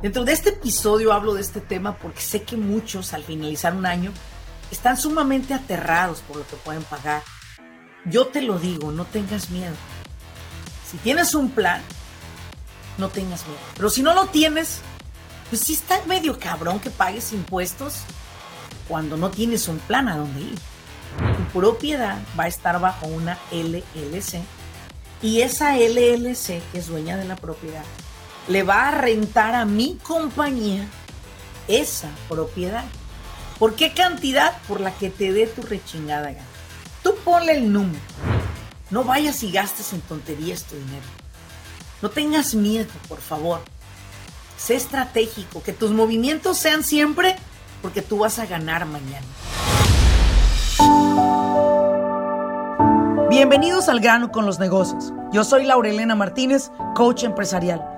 Dentro de este episodio hablo de este tema porque sé que muchos al finalizar un año están sumamente aterrados por lo que pueden pagar. Yo te lo digo, no tengas miedo. Si tienes un plan, no tengas miedo. Pero si no lo tienes, pues sí está medio cabrón que pagues impuestos cuando no tienes un plan a dónde ir. Tu propiedad va a estar bajo una LLC y esa LLC, que es dueña de la propiedad, le va a rentar a mi compañía esa propiedad. ¿Por qué cantidad? Por la que te dé tu rechingada gana. Tú ponle el número. No vayas y gastes en tonterías tu dinero. No tengas miedo, por favor. Sé estratégico, que tus movimientos sean siempre porque tú vas a ganar mañana. Bienvenidos al grano con los negocios. Yo soy Laurelena Martínez, coach empresarial.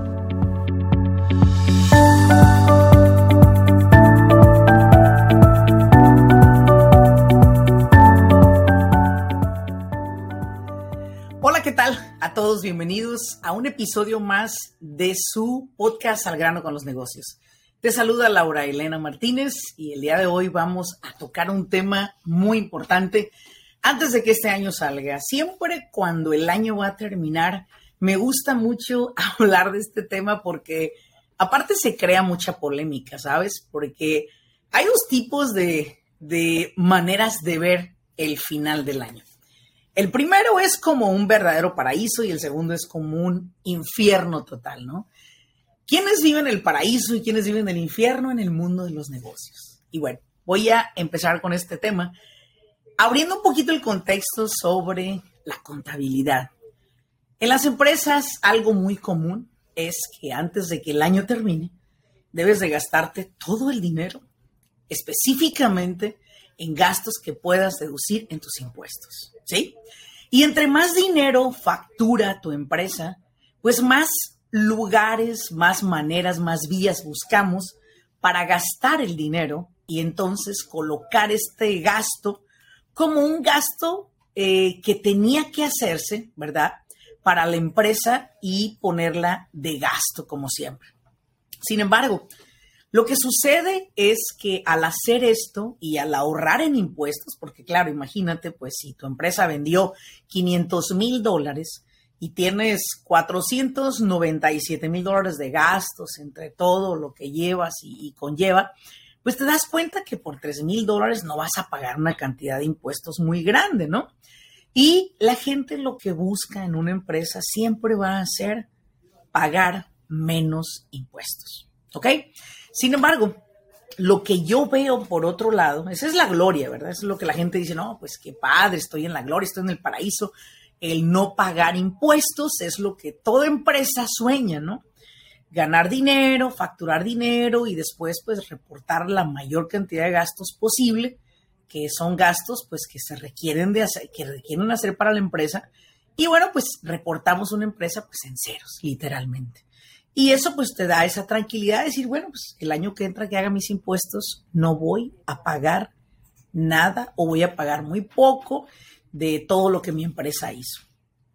Todos bienvenidos a un episodio más de su podcast Al grano con los negocios. Te saluda Laura Elena Martínez y el día de hoy vamos a tocar un tema muy importante antes de que este año salga. Siempre cuando el año va a terminar, me gusta mucho hablar de este tema porque aparte se crea mucha polémica, ¿sabes? Porque hay dos tipos de, de maneras de ver el final del año. El primero es como un verdadero paraíso y el segundo es como un infierno total, ¿no? ¿Quiénes viven el paraíso y quiénes viven el infierno en el mundo de los negocios? Y bueno, voy a empezar con este tema, abriendo un poquito el contexto sobre la contabilidad. En las empresas, algo muy común es que antes de que el año termine, debes de gastarte todo el dinero específicamente en gastos que puedas deducir en tus impuestos. ¿Sí? Y entre más dinero factura tu empresa, pues más lugares, más maneras, más vías buscamos para gastar el dinero y entonces colocar este gasto como un gasto eh, que tenía que hacerse, ¿verdad? Para la empresa y ponerla de gasto como siempre. Sin embargo, lo que sucede es que al hacer esto y al ahorrar en impuestos, porque claro, imagínate, pues si tu empresa vendió 500 mil dólares y tienes 497 mil dólares de gastos entre todo lo que llevas y, conlleva, pues te das cuenta que por 3 mil dólares no vas a pagar una cantidad de impuestos muy grande, ¿no? Y la gente lo que busca en una empresa siempre va a ser pagar menos impuestos, ¿ok? Sin embargo, lo que yo veo por otro lado, esa es la gloria, ¿verdad? es lo que la gente dice, no, pues qué padre, estoy en la gloria, estoy en el paraíso. El no pagar impuestos es lo que toda empresa sueña, ¿no? Ganar dinero, facturar dinero y después pues reportar la mayor cantidad de gastos posible, que son gastos pues que se requieren de hacer, que requieren hacer para la empresa. Y bueno, pues reportamos una empresa pues en ceros, literalmente. Y eso pues te da esa tranquilidad de decir, bueno, pues el año que entra que haga mis impuestos no voy a pagar nada o voy a pagar muy poco de todo lo que mi empresa hizo.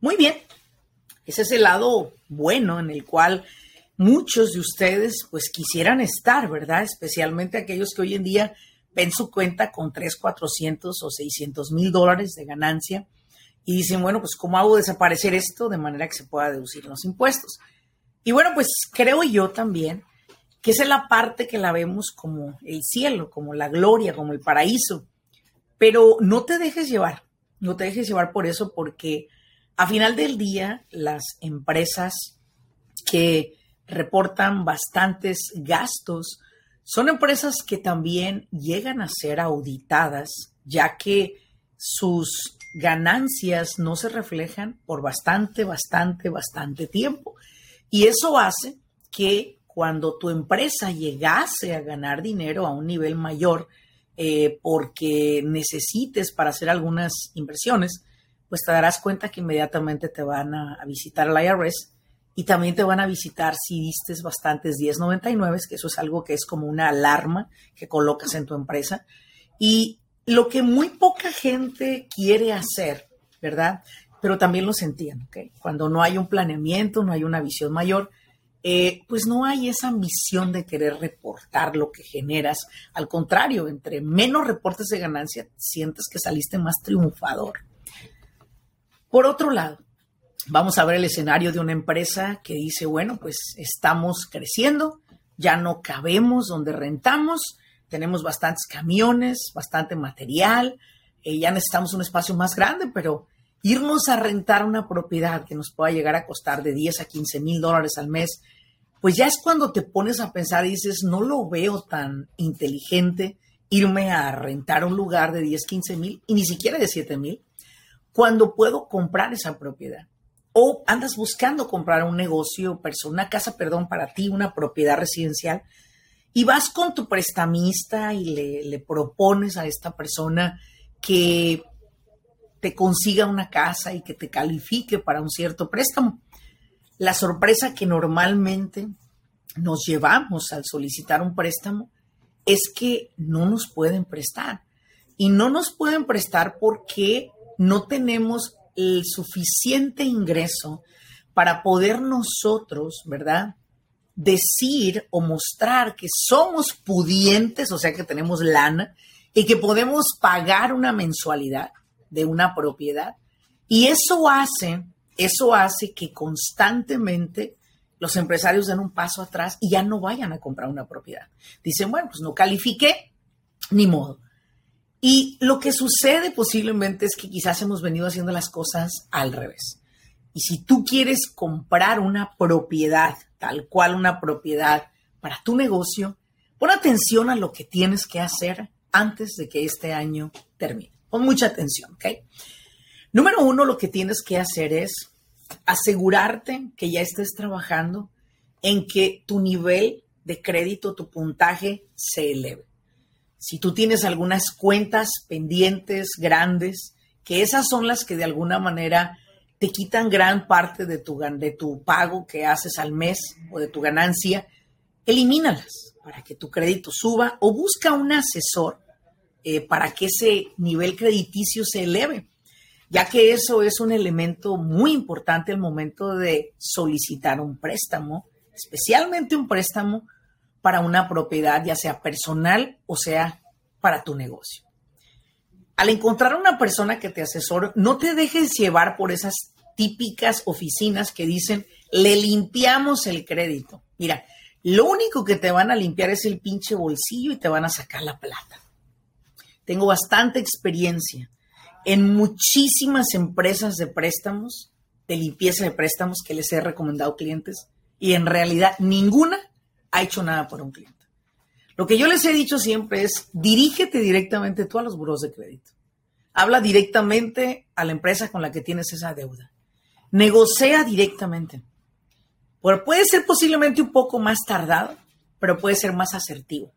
Muy bien, ese es el lado bueno en el cual muchos de ustedes pues quisieran estar, ¿verdad? Especialmente aquellos que hoy en día ven su cuenta con 3, 400 o 600 mil dólares de ganancia y dicen, bueno, pues ¿cómo hago desaparecer esto de manera que se pueda deducir los impuestos? Y bueno, pues creo yo también que esa es la parte que la vemos como el cielo, como la gloria, como el paraíso. Pero no te dejes llevar, no te dejes llevar por eso, porque a final del día las empresas que reportan bastantes gastos son empresas que también llegan a ser auditadas, ya que sus ganancias no se reflejan por bastante, bastante, bastante tiempo. Y eso hace que cuando tu empresa llegase a ganar dinero a un nivel mayor eh, porque necesites para hacer algunas inversiones, pues te darás cuenta que inmediatamente te van a, visitar al IRS y también te van a visitar si diste bastantes 1099, que eso es algo que es como una alarma que colocas en tu empresa. Y lo que muy poca gente quiere hacer, ¿verdad? Pero también lo sentían, ¿ok? Cuando no hay un planeamiento, no hay una visión mayor, eh, pues no hay esa ambición de querer reportar lo que generas. Al contrario, entre menos reportes de ganancia, sientes que saliste más triunfador. Por otro lado, vamos a ver el escenario de una empresa que dice, bueno, pues estamos creciendo, ya no cabemos donde rentamos, tenemos bastantes camiones, bastante material, eh, ya necesitamos un espacio más grande, pero irnos a rentar una propiedad que nos pueda llegar a costar de 10 a 15 mil dólares al mes pues ya es cuando te pones a pensar y dices, no lo veo tan inteligente irme a rentar un lugar de 10, 15 mil y ni siquiera de 7 mil, cuando puedo comprar esa propiedad. O andas buscando comprar un negocio, una casa, perdón, para ti, una propiedad residencial, y vas con tu prestamista y le, le propones a esta persona que consiga una casa y que te califique para un cierto préstamo la sorpresa que normalmente nos llevamos al solicitar un préstamo es que no nos pueden prestar. Y no nos pueden prestar porque no tenemos el suficiente ingreso para poder nosotros, ¿verdad? Decir o mostrar que somos pudientes, o sea que tenemos lana y que podemos pagar una mensualidad de una propiedad. Y eso hace eso hace que constantemente los empresarios den un paso atrás y ya no vayan a comprar una propiedad. Dicen, bueno, pues no califiqué, ni modo. Y lo que sucede posiblemente es que quizás hemos venido haciendo las cosas al revés. Y si tú quieres comprar una propiedad, tal cual una propiedad para tu negocio, pon atención a lo que tienes que hacer antes de que este año termine. Mucha atención, ¿ok? Número uno, lo que tienes que hacer es asegurarte que ya estés trabajando en que tu nivel de crédito, tu puntaje se eleve. Si tú tienes algunas cuentas pendientes grandes, que esas son las que de alguna manera te quitan gran parte de tu, de tu pago que haces al mes o de tu ganancia, elimínalas para que tu crédito suba o busca un asesor eh, para que ese nivel crediticio se eleve ya que eso es un elemento muy importante al momento de solicitar un préstamo, especialmente un préstamo para una propiedad, ya sea personal o sea para tu negocio. Al encontrar una persona que te asesore, no te dejes llevar por esas típicas oficinas que dicen, le limpiamos el crédito. Mira, lo único que te van a limpiar es el pinche bolsillo y te van a sacar la plata. Tengo bastante experiencia en muchísimas empresas de préstamos, de limpieza de préstamos que les he recomendado clientes y en realidad ninguna ha hecho nada por un cliente. Lo que yo les he dicho siempre es, dirígete directamente tú a los buros de crédito. Habla directamente a la empresa con la que tienes esa deuda. Negocia directamente. puede ser posiblemente un poco más tardado, pero puede ser más asertivo.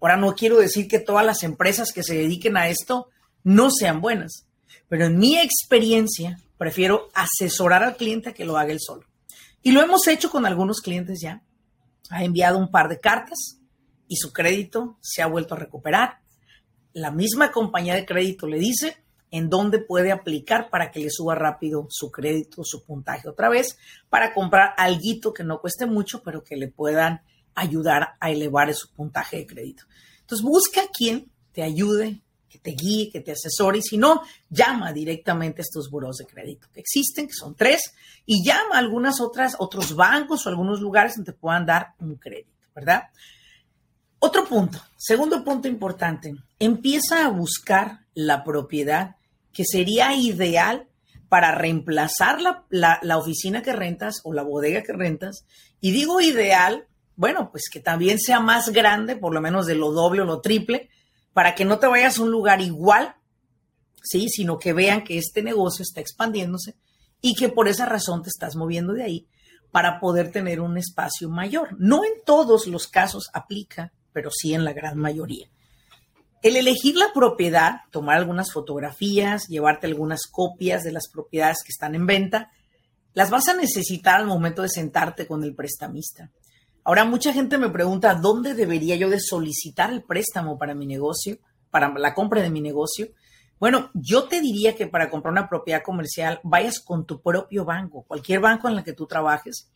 Ahora no quiero decir que todas las empresas que se dediquen a esto no sean buenas. Pero en mi experiencia, prefiero asesorar al cliente a que lo haga él solo. Y lo hemos hecho con algunos clientes ya. Ha enviado un par de cartas y su crédito se ha vuelto a recuperar. La misma compañía de crédito le dice en dónde puede aplicar para que le suba rápido su crédito, su puntaje otra vez, para comprar algo que no cueste mucho, pero que le puedan ayudar a elevar su puntaje de crédito. Entonces busca a quien te ayude te guíe, que te asesore. Y si no, llama directamente a estos buros de crédito que existen, que son tres, y llama a algunas otras, otros bancos o algunos lugares donde te puedan dar un crédito, ¿verdad? Otro punto, segundo punto importante, empieza a buscar la propiedad que sería ideal para reemplazar la, la, oficina que rentas o la bodega que rentas. Y digo ideal, bueno, pues que también sea más grande, por lo menos de lo doble o lo triple, para que no te vayas a un lugar igual, ¿sí? Sino que vean que este negocio está expandiéndose y que por esa razón te estás moviendo de ahí para poder tener un espacio mayor. No en todos los casos aplica, pero sí en la gran mayoría. El elegir la propiedad, tomar algunas fotografías, llevarte algunas copias de las propiedades que están en venta, las vas a necesitar al momento de sentarte con el prestamista. Ahora mucha gente me pregunta, ¿dónde debería yo de solicitar el préstamo para mi negocio, para la compra de mi negocio? Bueno, yo te diría que para comprar una propiedad comercial vayas con tu propio banco, cualquier banco en el que tú trabajes.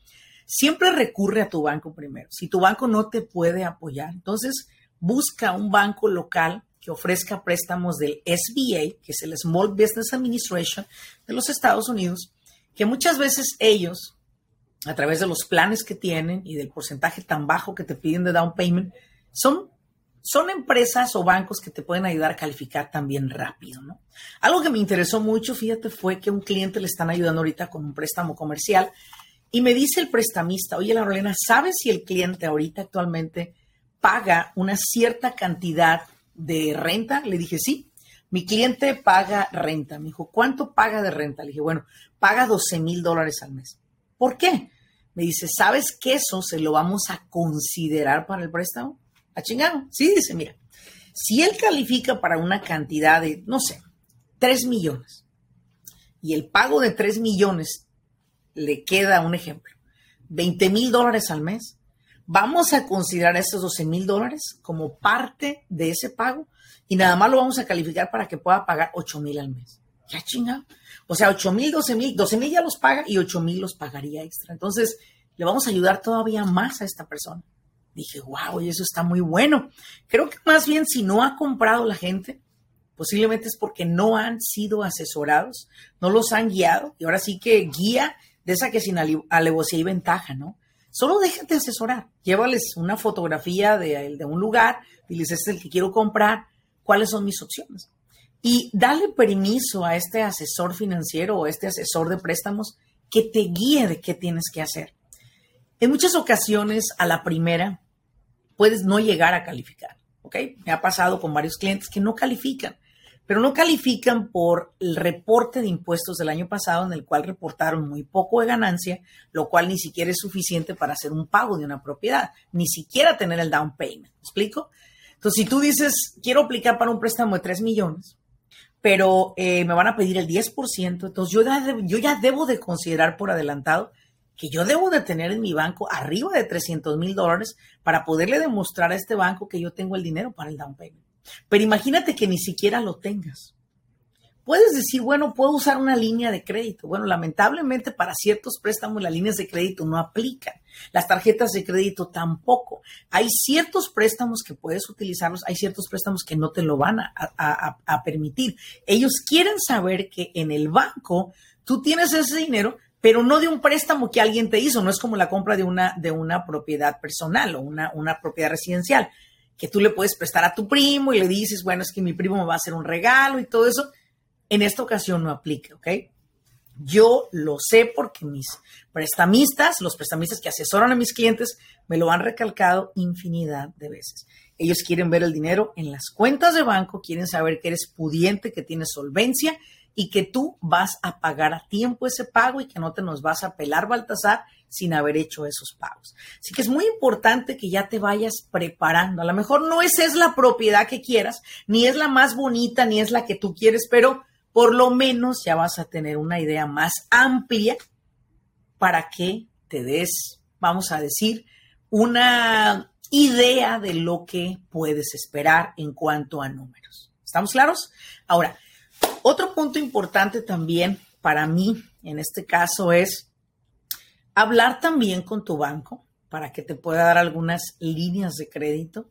Siempre recurre a tu banco primero. Si tu banco no te puede apoyar, entonces busca un banco local que ofrezca préstamos del SBA, que es el Small Business Administration de los Estados Unidos, que muchas veces ellos, a través de los planes que tienen y del porcentaje tan bajo que te piden de down payment, son son empresas o bancos que te pueden ayudar a calificar también rápido, ¿no? Algo que me interesó mucho, fíjate, fue que un cliente le están ayudando ahorita con un préstamo comercial y me dice el prestamista, oye, Laurelena, ¿sabes si el cliente ahorita actualmente paga una cierta cantidad de renta? Le dije, sí, mi cliente paga renta. Me dijo, ¿cuánto paga de renta? Le dije, bueno, paga 12 mil dólares al mes. ¿Por qué? Me dice, ¿sabes que eso se lo vamos a considerar para el préstamo? A chingado. Sí, dice, mira, si él califica para una cantidad de, no sé, 3 millones y el pago de 3 millones le queda un ejemplo, 20 mil dólares al mes, vamos a considerar esos 12 mil dólares como parte de ese pago y nada más lo vamos a calificar para que pueda pagar 8 mil al mes. Ya chingado. O sea, 8 mil, 12 mil, 12 mil ya los paga y 8 mil los pagaría extra. Entonces, le vamos a ayudar todavía más a esta persona. Dije, wow, y eso está muy bueno. Creo que más bien si no ha comprado la gente, posiblemente es porque no han sido asesorados, no los han guiado, y ahora sí que guía de esa que sin alevosía y ventaja, ¿no? Solo déjate asesorar, llévales una fotografía de, de un lugar, diles, este es el que quiero comprar, cuáles son mis opciones. Y dale permiso a este asesor financiero o este asesor de préstamos que te guíe de qué tienes que hacer. En muchas ocasiones, a la primera, puedes no llegar a calificar, ¿ok? Me ha pasado con varios clientes que no califican, pero no califican por el reporte de impuestos del año pasado en el cual reportaron muy poco de ganancia, lo cual ni siquiera es suficiente para hacer un pago de una propiedad, ni siquiera tener el down payment. ¿Me explico? Entonces, si tú dices, quiero aplicar para un préstamo de 3 millones, pero eh, me van a pedir el 10%, entonces yo yo ya debo de considerar por adelantado que yo debo de tener en mi banco arriba de 300 mil dólares para poderle demostrar a este banco que yo tengo el dinero para el down payment. Pero imagínate que ni siquiera lo tengas. Puedes decir, bueno, puedo usar una línea de crédito. Bueno, lamentablemente para ciertos préstamos las líneas de crédito no aplican. Las tarjetas de crédito tampoco. Hay ciertos préstamos que puedes utilizarlos, hay ciertos préstamos que no te lo van a, permitir. Ellos quieren saber que en el banco tú tienes ese dinero, pero no de un préstamo que alguien te hizo, no es como la compra de una, de una propiedad personal o una, una propiedad residencial, que tú le puedes prestar a tu primo y le dices, bueno, es que mi primo me va a hacer un regalo y todo eso. En esta ocasión no aplica, ¿ok? Yo lo sé porque mis prestamistas, los prestamistas que asesoran a mis clientes, me lo han recalcado infinidad de veces. Ellos quieren ver el dinero en las cuentas de banco, quieren saber que eres pudiente, que tienes solvencia y que tú vas a pagar a tiempo ese pago y que no te nos vas a pelar Baltasar sin haber hecho esos pagos. Así que es muy importante que ya te vayas preparando. A lo mejor no esa es la propiedad que quieras, ni es la más bonita, ni es la que tú quieres, pero por lo menos ya vas a tener una idea más amplia para que te des, vamos a decir, una idea de lo que puedes esperar en cuanto a números. ¿Estamos claros? Ahora, otro punto importante también para mí en este caso es hablar también con tu banco para que te pueda dar algunas líneas de crédito,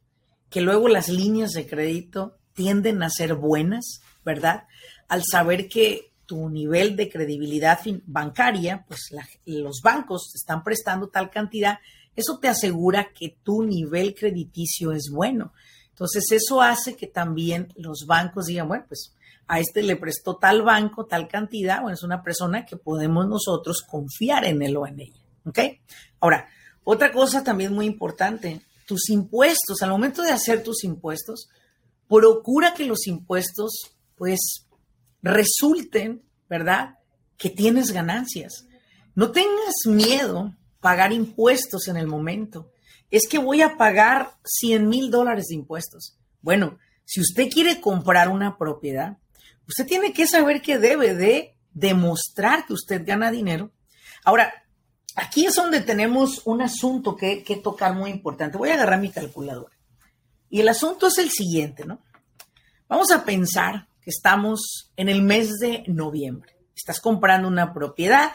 que luego las líneas de crédito tienden a ser buenas, ¿verdad? Al saber que tu nivel de credibilidad bancaria, pues los bancos están prestando tal cantidad, eso te asegura que tu nivel crediticio es bueno. Entonces, eso hace que también los bancos digan, bueno, pues a este le prestó tal banco, tal cantidad, bueno, es una persona que podemos nosotros confiar en él o en ella. ¿Ok? Ahora, otra cosa también muy importante, tus impuestos, al momento de hacer tus impuestos, procura que los impuestos, pues, resulten, ¿verdad? Que tienes ganancias. No tengas miedo pagar impuestos en el momento. Es que voy a pagar 100 mil dólares de impuestos. Bueno, Si usted quiere comprar una propiedad, usted tiene que saber que debe de demostrar que usted gana dinero. Ahora, aquí es donde tenemos un asunto que, que tocar muy importante. Voy a agarrar mi calculadora. Y el asunto es el siguiente, ¿no? Vamos a pensar estamos en el mes de noviembre. Estás comprando una propiedad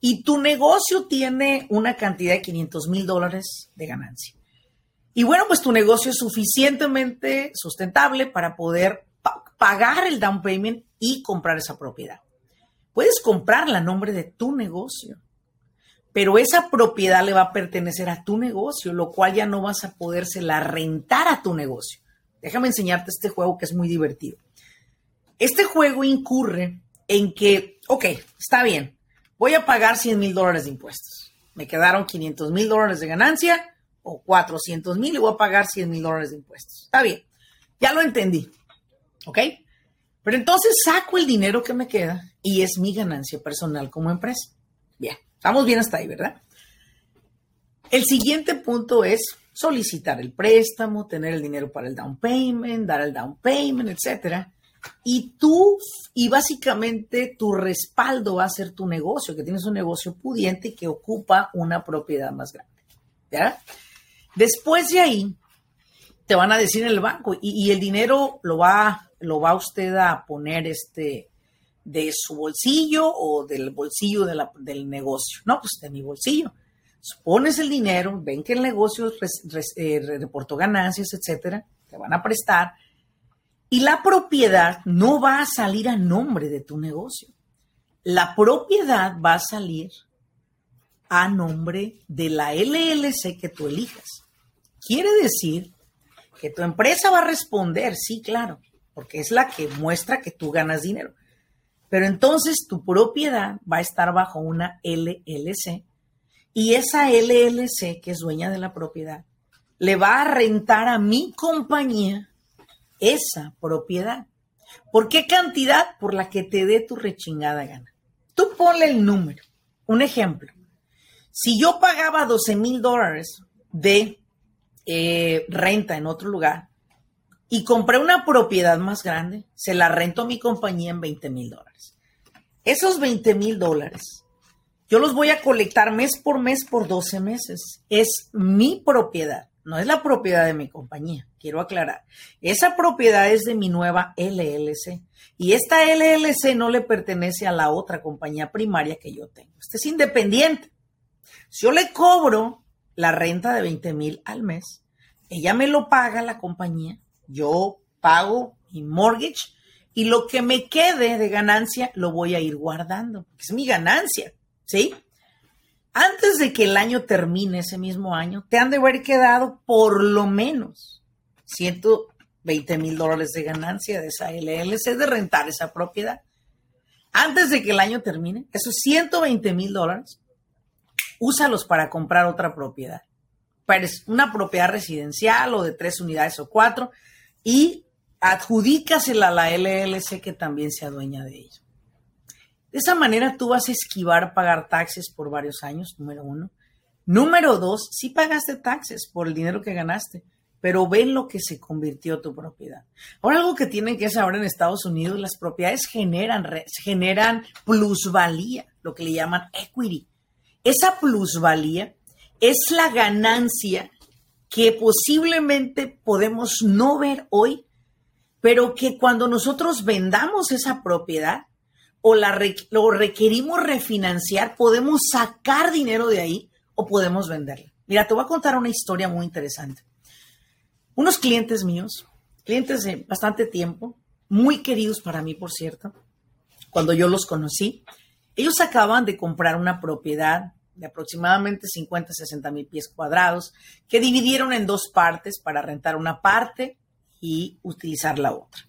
y tu negocio tiene una cantidad de 500 mil dólares de ganancia. Y bueno, pues tu negocio es suficientemente sustentable para poder pagar el down payment y comprar esa propiedad. Puedes comprarla a nombre de tu negocio, pero esa propiedad le va a pertenecer a tu negocio, lo cual ya no vas a podérsela rentar a tu negocio. Déjame enseñarte este juego que es muy divertido. Este juego incurre en que, ok, está bien, voy a pagar 100 mil dólares de impuestos. Me quedaron 500 mil dólares de ganancia o 400 mil y voy a pagar 100 mil dólares de impuestos. Está bien, ya lo entendí. ¿Ok? Pero entonces saco el dinero que me queda y es mi ganancia personal como empresa. Bien, estamos bien hasta ahí, ¿verdad? El siguiente punto es solicitar el préstamo, tener el dinero para el down payment, dar el down payment, etcétera. Y tú, y básicamente tu respaldo va a ser tu negocio, que tienes un negocio pudiente que ocupa una propiedad más grande. ¿Ya? Después de ahí, te van a decir en el banco, y, el dinero lo va, lo va usted a poner este, de su bolsillo o del bolsillo del negocio. No, pues de mi bolsillo. Pones el dinero, ven que el negocio eh, reportó ganancias, etcétera, te van a prestar y la propiedad no va a salir a nombre de tu negocio. La propiedad va a salir a nombre de la LLC que tú elijas. Quiere decir que tu empresa va a responder, sí, claro, porque es la que muestra que tú ganas dinero. Pero entonces tu propiedad va a estar bajo una LLC y esa LLC, que es dueña de la propiedad, le va a rentar a mi compañía esa propiedad. ¿Por qué cantidad? Por la que te dé tu rechingada gana. Tú ponle el número. Un ejemplo. Si yo pagaba 12 mil dólares de eh, renta en otro lugar y compré una propiedad más grande, se la rento a mi compañía en 20 mil dólares. Esos 20 mil dólares, yo los voy a colectar mes por mes por 12 meses. Es mi propiedad no es la propiedad de mi compañía, quiero aclarar. Esa propiedad es de mi nueva LLC y esta LLC no le pertenece a la otra compañía primaria que yo tengo. Este es independiente. Si yo le cobro la renta de 20 mil al mes, ella me lo paga la compañía, yo pago mi mortgage y lo que me quede de ganancia lo voy a ir guardando. Es mi ganancia, ¿sí? Antes de que el año termine ese mismo año, te han de haber quedado por lo menos 120 mil dólares de ganancia de esa LLC de rentar esa propiedad. Antes de que el año termine, esos 120 mil dólares, úsalos para comprar otra propiedad. Una propiedad residencial o de tres unidades o cuatro y adjudícasela a la LLC que también sea dueña de ella. De esa manera tú vas a esquivar pagar taxes por varios años, número uno. Número dos, sí pagaste taxes por el dinero que ganaste, pero ven lo que se convirtió tu propiedad. Ahora algo que tienen que saber en Estados Unidos, las propiedades generan, generan plusvalía, lo que le llaman equity. Esa plusvalía es la ganancia que posiblemente podemos no ver hoy, pero que cuando nosotros vendamos esa propiedad, o la lo requerimos refinanciar, podemos sacar dinero de ahí o podemos venderla. Mira, te voy a contar una historia muy interesante. Unos clientes míos, clientes de bastante tiempo, muy queridos para mí, por cierto, cuando yo los conocí, ellos acaban de comprar una propiedad de aproximadamente 50, 60 mil pies cuadrados, que dividieron en dos partes para rentar una parte y utilizar la otra.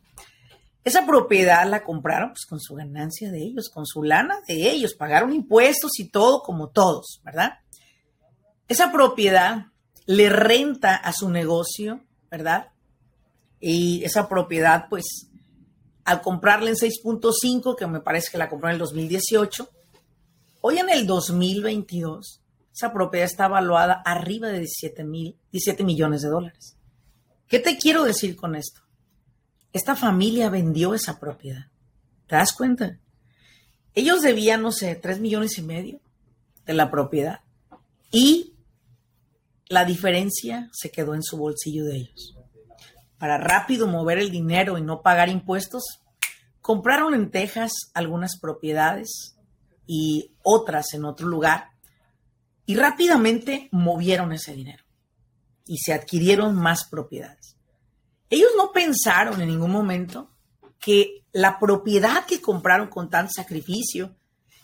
Esa propiedad la compraron pues, con su ganancia de ellos, con su lana de ellos, pagaron impuestos y todo como todos, ¿verdad? Esa propiedad le renta a su negocio, ¿verdad? Y esa propiedad, pues, al comprarla en 6.5, que me parece que la compró en el 2018, hoy en el 2022, esa propiedad está evaluada arriba de 17, mil, 17 millones de dólares. ¿Qué te quiero decir con esto? Esta familia vendió esa propiedad. ¿Te das cuenta? Ellos debían, no sé, tres millones y medio de la propiedad. Y la diferencia se quedó en su bolsillo de ellos. Para rápido mover el dinero y no pagar impuestos, compraron en Texas algunas propiedades y otras en otro lugar y rápidamente movieron ese dinero y se adquirieron más propiedades. Ellos no pensaron en ningún momento que la propiedad que compraron con tanto sacrificio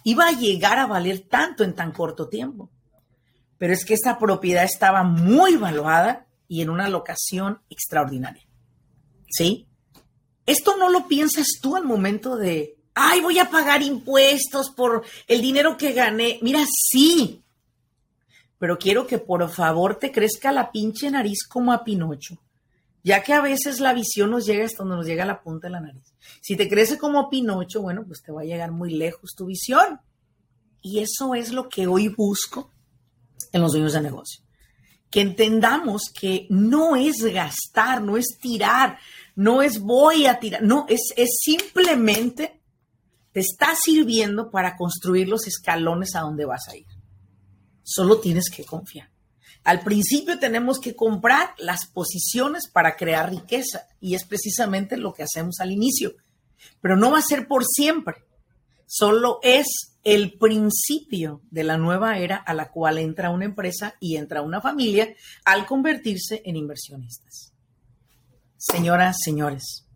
iba a llegar a valer tanto en tan corto tiempo. Pero es que esta propiedad estaba muy valuada y en una locación extraordinaria. ¿Sí? Esto no lo piensas tú al momento de, ay, voy a pagar impuestos por el dinero que gané. Mira, sí. Pero quiero que por favor te crezca la pinche nariz como a Pinocho ya que a veces la visión nos llega hasta donde nos llega la punta de la nariz. Si te crece como Pinocho, bueno, pues te va a llegar muy lejos tu visión. Y eso es lo que hoy busco en los dueños de negocio. Que entendamos que no es gastar, no es tirar, no es voy a tirar, no, es, es simplemente te está sirviendo para construir los escalones a donde vas a ir. Solo tienes que confiar. Al principio tenemos que comprar las posiciones para crear riqueza y es precisamente lo que hacemos al inicio. Pero no va a ser por siempre. Solo es el principio de la nueva era a la cual entra una empresa y entra una familia al convertirse en inversionistas. Señoras, señores,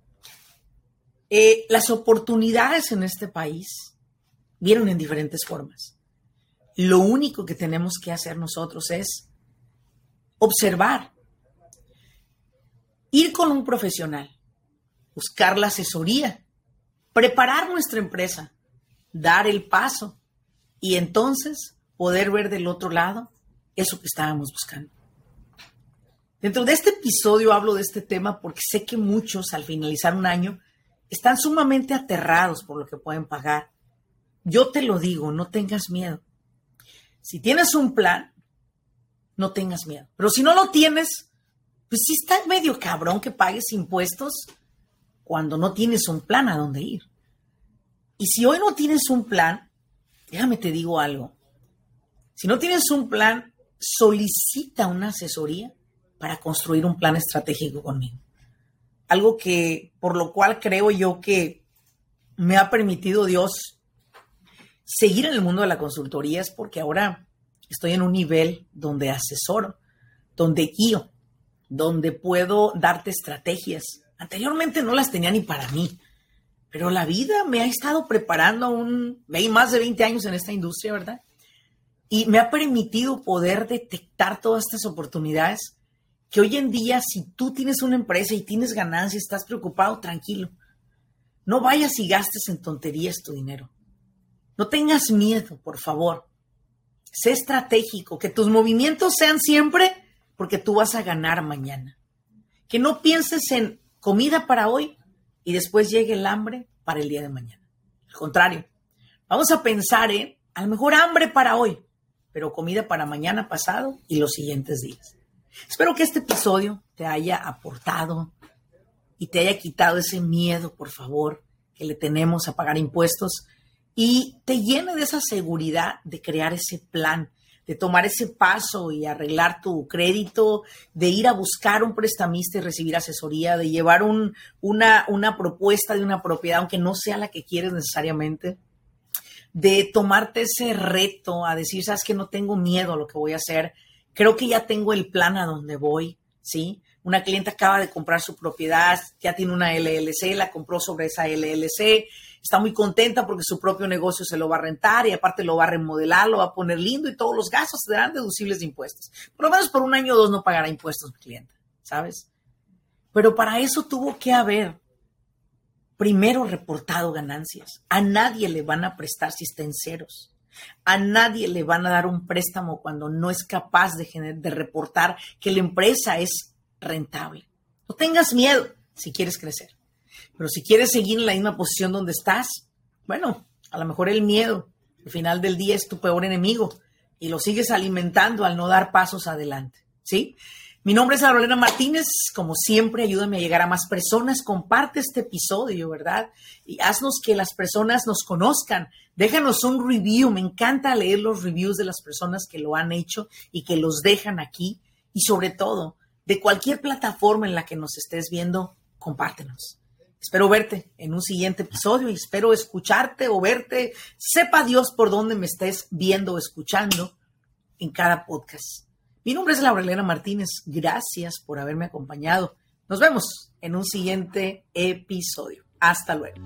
eh, las oportunidades en este país vienen en diferentes formas. Lo único que tenemos que hacer nosotros es observar, ir con un profesional, buscar la asesoría, preparar nuestra empresa, dar el paso y entonces poder ver del otro lado eso que estábamos buscando. Dentro de este episodio hablo de este tema porque sé que muchos al finalizar un año están sumamente aterrados por lo que pueden pagar. Yo te lo digo, no tengas miedo. Si tienes un plan, no tengas miedo. Pero si no lo tienes, pues sí está medio cabrón que pagues impuestos cuando no tienes un plan a dónde ir. Y si hoy no tienes un plan, déjame te digo algo. Si no tienes un plan, solicita una asesoría para construir un plan estratégico conmigo. Algo que, por lo cual creo yo que me ha permitido Dios seguir en el mundo de la consultoría es porque ahora estoy en un nivel donde asesoro, donde guío, donde puedo darte estrategias. Anteriormente no las tenía ni para mí, pero la vida me ha estado preparando un, más de 20 años en esta industria, ¿verdad? Y me ha permitido poder detectar todas estas oportunidades que hoy en día, si tú tienes una empresa y tienes ganancias, estás preocupado, tranquilo. No vayas y gastes en tonterías tu dinero. No tengas miedo, por favor sé estratégico, que tus movimientos sean siempre porque tú vas a ganar mañana. Que no pienses en comida para hoy y después llegue el hambre para el día de mañana. Al contrario, vamos a pensar en a lo mejor hambre para hoy, pero comida para mañana pasado y los siguientes días. Espero que este episodio te haya aportado y te haya quitado ese miedo, por favor, que le tenemos a pagar impuestos y te llene de esa seguridad de crear ese plan, de tomar ese paso y arreglar tu crédito, de ir a buscar un prestamista y recibir asesoría, de llevar una, una propuesta de una propiedad, aunque no sea la que quieres necesariamente, de tomarte ese reto a decir, sabes que no tengo miedo a lo que voy a hacer, creo que ya tengo el plan a donde voy, ¿sí? Una cliente acaba de comprar su propiedad, ya tiene una LLC, la compró sobre esa LLC, está muy contenta porque su propio negocio se lo va a rentar y aparte lo va a remodelar, lo va a poner lindo y todos los gastos serán deducibles de impuestos. Por lo menos por un año o dos no pagará impuestos mi cliente, ¿sabes? Pero para eso tuvo que haber primero reportado ganancias. A nadie le van a prestar si está en ceros. A nadie le van a dar un préstamo cuando no es capaz de, de reportar que la empresa es rentable. No tengas miedo si quieres crecer. Pero si quieres seguir en la misma posición donde estás, bueno, a lo mejor el miedo al final del día es tu peor enemigo y lo sigues alimentando al no dar pasos adelante, ¿sí? Mi nombre es Laurelena Martínez. Como siempre, ayúdame a llegar a más personas. Comparte este episodio, ¿verdad? Y haznos que las personas nos conozcan. Déjanos un review. Me encanta leer los reviews de las personas que lo han hecho y que los dejan aquí. Y sobre todo, de cualquier plataforma en la que nos estés viendo, compártenos. Espero verte en un siguiente episodio y espero escucharte o verte. Sepa Dios por dónde me estés viendo o escuchando en cada podcast. Mi nombre es Laurelena Martínez. Gracias por haberme acompañado. Nos vemos en un siguiente episodio. Hasta luego.